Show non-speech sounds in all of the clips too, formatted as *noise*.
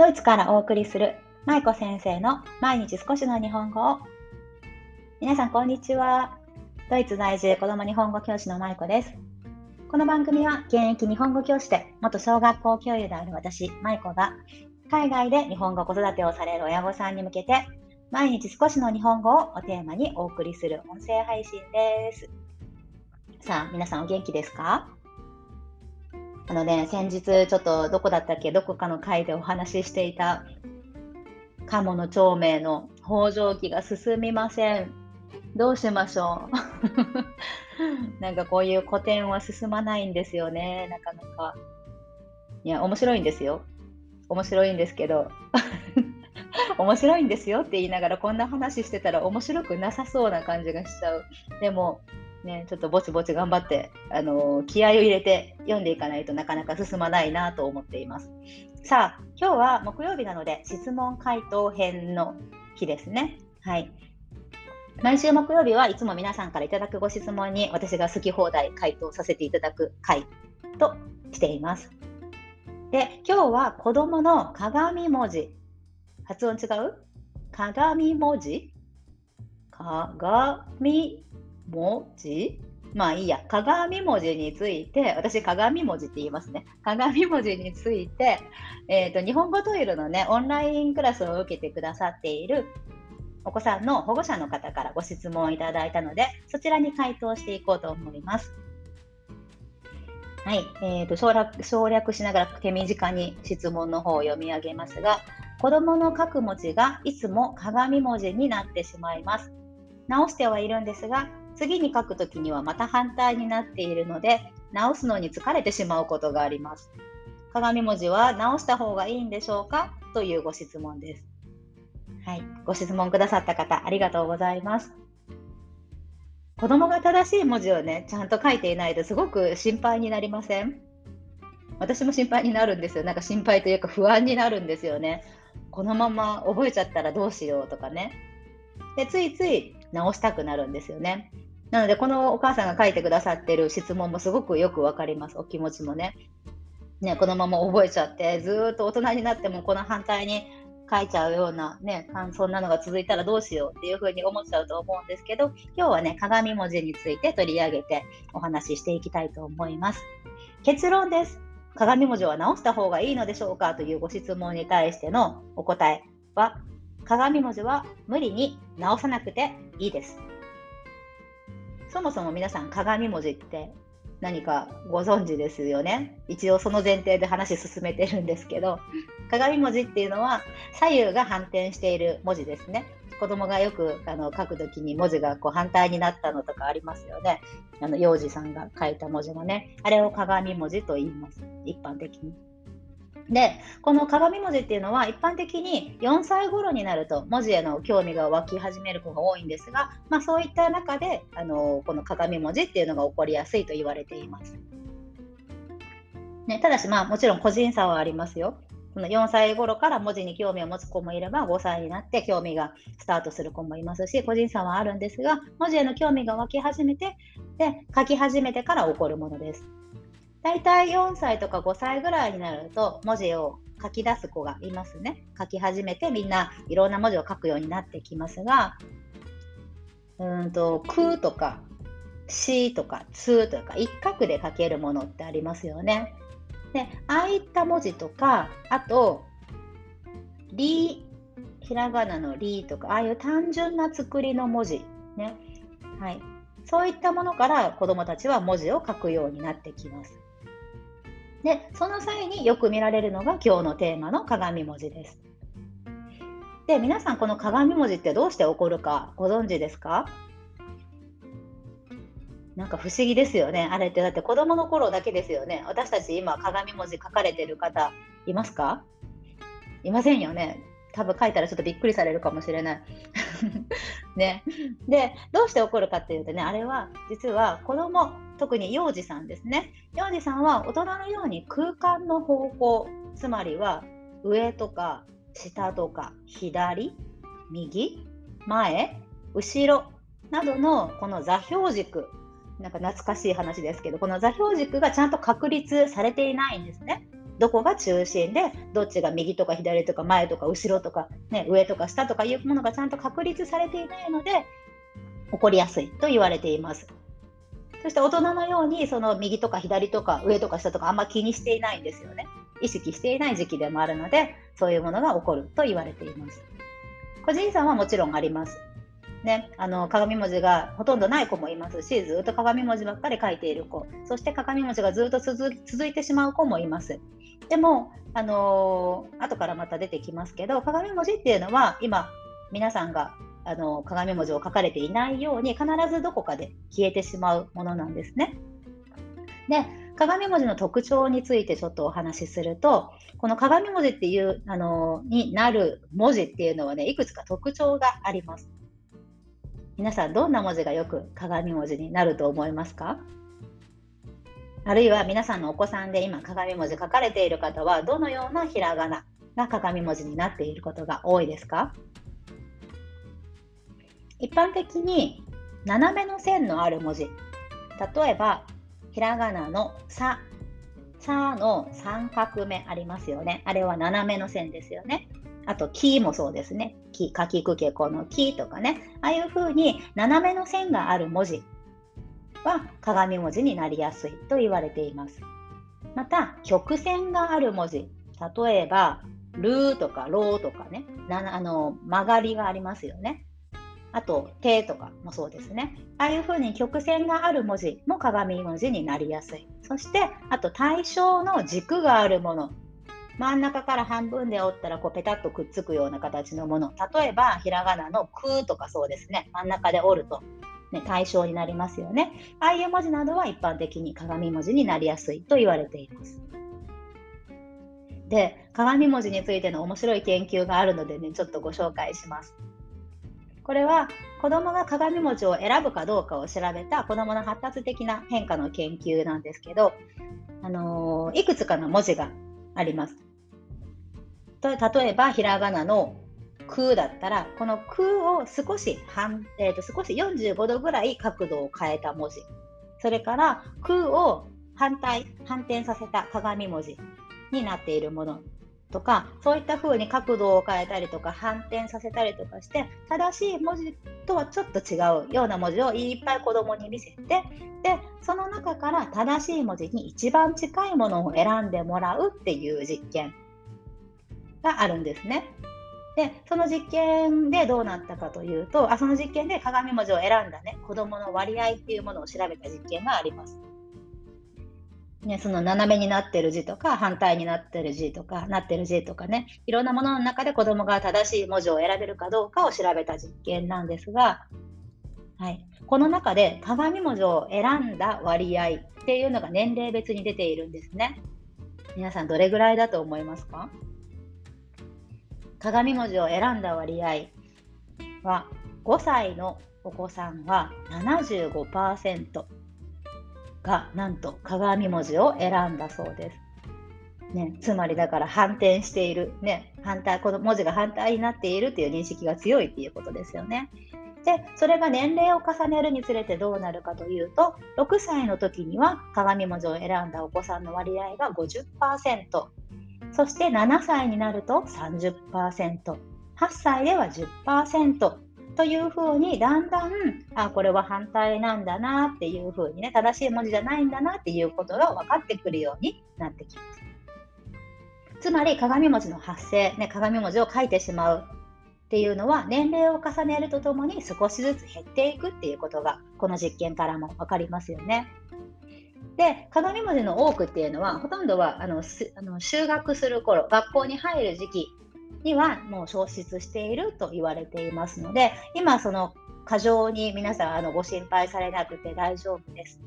ドイツからお送りする舞子先生の毎日少しの日本語を。皆さんこんにちは。ドイツ在住子供日本語教師の舞子です。この番組は現役日本語教師で元小学校教諭である私舞子が海外で日本語子育てをされる親御さんに向けて毎日少しの日本語をおテーマにお送りする音声配信です。さあ皆さんお元気ですか？あのね、先日ちょっとどこだったっけ、どこかの回でお話ししていた鴨の長命の北条記が進みません。どうしましょう *laughs* なんかこういう古典は進まないんですよね、なかなか。いや、面白いんですよ。面白いんですけど。*laughs* 面白いんですよって言いながらこんな話してたら面白くなさそうな感じがしちゃう。でもね、ちょっとぼちぼち頑張って、あの、気合を入れて読んでいかないとなかなか進まないなと思っています。さあ、今日は木曜日なので質問回答編の日ですね。はい。毎週木曜日はいつも皆さんからいただくご質問に私が好き放題回答させていただく回としています。で、今日は子供の鏡文字。発音違う？鏡文字？鏡文字？まあいいや、鏡文字について、私鏡文字って言いますね。鏡文字について、えーと、日本語トイレのね、オンラインクラスを受けてくださっているお子さんの保護者の方からご質問をいただいたので、そちらに回答していこうと思います。はい、えーと省略省略しながら手短に質問の方を読み上げますが、子どもの書く文字がいつも鏡文字になってしまいます。直してはいるんですが、次に書くときにはまた反対になっているので直すのに疲れてしまうことがあります。鏡文字は直した方がいいんでしょうか？というご質問です。はい、ご質問くださった方ありがとうございます。子供が正しい文字をね、ちゃんと書いていないとすごく心配になりません？私も心配になるんですよ。なんか心配というか不安になるんですよね。このまま覚えちゃったらどうしようとかね。で、ついつい直したくなるんですよね。なので、このお母さんが書いてくださってる質問もすごくよくわかります。お気持ちもね。ね、このまま覚えちゃって、ずっと大人になってもこの反対に書いちゃうようなね、そんなのが続いたらどうしようっていうふうに思っちゃうと思うんですけど、今日はね、鏡文字について取り上げてお話ししていきたいと思います。結論です。鏡文字は直した方がいいのでしょうかというご質問に対してのお答えは、鏡文字は無理に直さなくていいです。そもそも皆さん鏡文字って何かご存知ですよね。一応その前提で話進めてるんですけど、鏡文字っていうのは左右が反転している文字ですね。子供がよくあの書くときに文字がこう反対になったのとかありますよね。あの幼児さんが書いた文字のね、あれを鏡文字と言います。一般的に。で、この鏡文字っていうのは一般的に4歳頃になると文字への興味が湧き始める子が多いんですが、まあ、そういった中であのこの鏡文字っていうのが起こりやすいと言われています。ね、ただし、まあ、もちろん個人差はありますよ。この4歳頃から文字に興味を持つ子もいれば5歳になって興味がスタートする子もいますし個人差はあるんですが文字への興味が湧き始めてで書き始めてから起こるものです。大体4歳とか5歳ぐらいになると文字を書き出す子がいますね。書き始めてみんないろんな文字を書くようになってきますが、うんと、くとか、しとか、つとか、一画で書けるものってありますよね。で、ああいった文字とか、あと、り、ひらがなのりとか、ああいう単純な作りの文字、ね。はい。そういったものから子どもたちは文字を書くようになってきます。で、その際によく見られるのが今日のテーマの鏡文字です。で、皆さんこの鏡文字ってどうして起こるかご存知ですか？なんか不思議ですよね。あれってだって子供の頃だけですよね。私たち今鏡文字書かれてる方いますか？いませんよね。多分書いたらちょっとびっくりされるかもしれない。*laughs* ね。で、どうして起こるかっていうとね、あれは実は子供、特に幼児さんですね。幼児さんは大人のように空間の方向、つまりは上とか下とか左、右、前、後ろなどのこの座標軸、なんか懐かしい話ですけど、この座標軸がちゃんと確立されていないんですね。どこが中心でどっちが右とか左とか前とか後ろとか、ね、上とか下とかいうものがちゃんと確立されていないので起こりやすいと言われています。そして大人のようにその右とか左とか上とか下とかあんま気にしていないんですよね。意識していない時期でもあるのでそういうものが起こると言われています。個人差はもちろんあります。ね、あの鏡文字がほとんどない子もいますしずっと鏡文字ばっかり書いている子そして鏡文字がずっと続いてしまう子もいますでも、あのー、後からまた出てきますけど鏡文字っていうのは今皆さんがあの鏡文字を書かれていないように必ずどこかで消えてしまうものなんですね。で鏡文字の特徴についてちょっとお話しするとこの鏡文字っていうあのになる文字っていうのはねいくつか特徴があります。皆さんどんな文字がよく鏡文字になると思いますか？あるいは皆さんのお子さんで今鏡文字書かれている方はどのようなひらがなが鏡文字になっていることが多いですか？一般的に斜めの線のある文字例えばひらがなの「さ」「さ」の三画目ありますよねあれは斜めの線ですよねあと、木もそうですね。木、かきくけこの木とかね。ああいう風に斜めの線がある文字は鏡文字になりやすいと言われています。また、曲線がある文字。例えば、ルーとかローとかね。なあの曲がりがありますよね。あと、手とかもそうですね。ああいう風に曲線がある文字も鏡文字になりやすい。そして、あと対象の軸があるもの。真ん中から半分で折ったらこうペタッとくっつくような形のもの例えばひらがなの「く」とかそうですね真ん中で折ると、ね、対象になりますよねああいう文字などは一般的に鏡文字になりやすいと言われていますで鏡文字についての面白い研究があるのでねちょっとご紹介しますこれは子どもが鏡文字を選ぶかどうかを調べた子どもの発達的な変化の研究なんですけど、あのー、いくつかの文字があります。例えばひらがなの「空」だったらこの「空」を少し半、えー、と少し45度ぐらい角度を変えた文字それから「空」を反対反転させた鏡文字になっているものとかそういった風に角度を変えたりとか反転させたりとかして正しい文字とはちょっと違うような文字をいっぱい子どもに見せてでその中から正しい文字に一番近いものを選んでもらうっていう実験があるんですね。でその実験でどうなったかというとあその実験で鏡文字を選んだ、ね、子どもの割合っていうものを調べた実験があります。ね、その斜めになってる字とか反対になってる字とかなってる字とかねいろんなものの中で子どもが正しい文字を選べるかどうかを調べた実験なんですが、はい、この中で鏡文字を選んだ割合っていうのが年齢別に出ているんですね。皆さんどれぐらいだと思いますか？鏡文字を選んだ割合は5歳のお子さんは75%がなんと鏡文字を選んだそうです。ね、つまりだから反転している、ね、反対この文字が反対になっているという認識が強いっていうことですよね。でそれが年齢を重ねるにつれてどうなるかというと6歳の時には鏡文字を選んだお子さんの割合が50%そして7歳になると 30%8 歳では10%というふうにだんだんあこれは反対なんだなっていうふうにね正しい文字じゃないんだなっていうことが分かってくるようになってきます。つまり鏡文字の発生、ね、鏡文字を書いてしまうっていうのは年齢を重ねるとともに少しずつ減っていくっていうことがこの実験からも分かりますよね。で鏡文字の多くっていうのはほとんどはあのあの就学する頃学校に入る時期にはもう消失していると言われていますので今その過剰に皆さんあのご心配されなくて大丈夫です。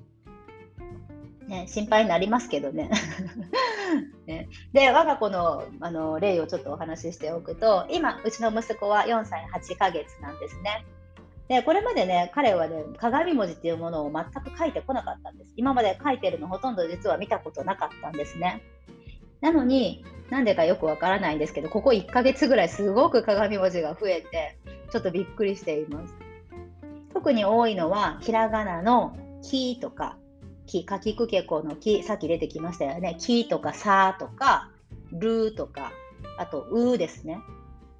ね、心配になりますけどね。*laughs* ねで我が子のあの例をちょっとお話ししておくと今うちの息子は4歳8ヶ月なんですね。でこれまでね彼はね鏡文字っていうものを全く書いてこなかったんです。今まで書いてるのほとんど実は見たことなかったんですね。なのになんでかよくわからないんですけどここ1ヶ月ぐらいすごく鏡文字が増えてちょっとびっくりしています。特に多いのはひらがなの「き」とか「き」かきくけこの「き」さっき出てきましたよね「き」とか「さ」とかるとか、あと、うですね。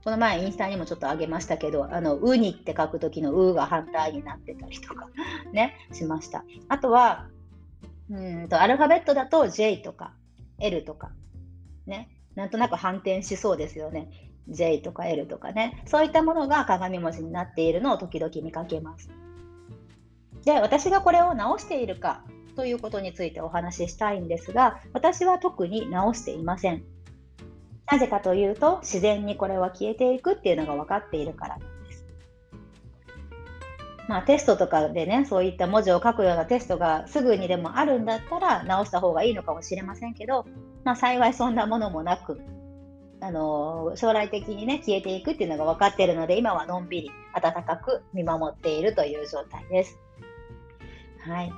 この前インスタにもちょっと上げましたけど、あの、うにって書くときのうが反対になってたりとか *laughs* ね、しました。あとは、うんと、アルファベットだと J とか L とか、ね、なんとなく反転しそうですよね。J とか L とかね、そういったものが鏡文字になっているのを時々見かけます。で、私がこれを直しているかということについてお話ししたいんですが、私は特に直していません。なぜかというと、自然にこれは消えていくっていうのが分かっているからなんです。まあ、テストとかでね、そういった文字を書くようなテストがすぐにでもあるんだったら直した方がいいのかもしれませんけど、まあ、幸いそんなものもなく、あの将来的にね消えていくっていうのが分かっているので今はのんびり温かく見守っているという状態です。はい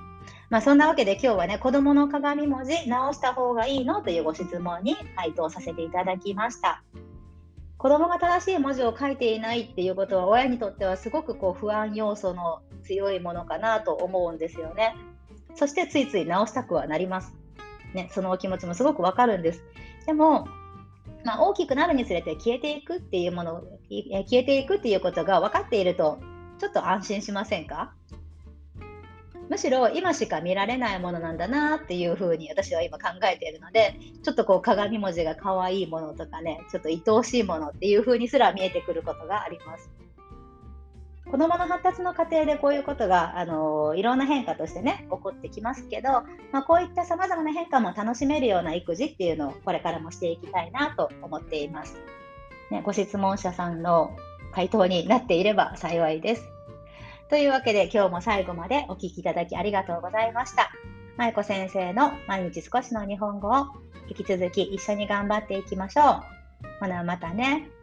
まあ、そんなわけで今日はね子どもの鏡文字直した方がいいのというご質問に回答させていただきました。子どもが正しい文字を書いていないっていうことは親にとってはすごくこう不安要素の強いものかなと思うんですよね。そしてついつい直したくはなります。ね、そのお気持ちもすごくわかるんです。でもまあ、大きくなるにつれて消えていくっていうもの消えていくっていうことが分かっているとちょっと安心しませんか？むしろ今しか見られないものなんだなっていうふうに私は今考えているのでちょっとこう鏡文字が可愛いものとかねちょっと愛おしいものっていうふうにすら見えてくることがあります。子どもの発達の過程でこういうことが、あのいろんな変化としてね起こってきますけど、まあ、こういったさまざまな変化も楽しめるような育児っていうのをこれからもしていきたいなと思っています。ね、ご質問者さんの回答になっていれば幸いです。というわけで今日も最後までお聴きいただきありがとうございました。舞子先生の毎日少しの日本語を引き続き一緒に頑張っていきましょう。ほなまたね。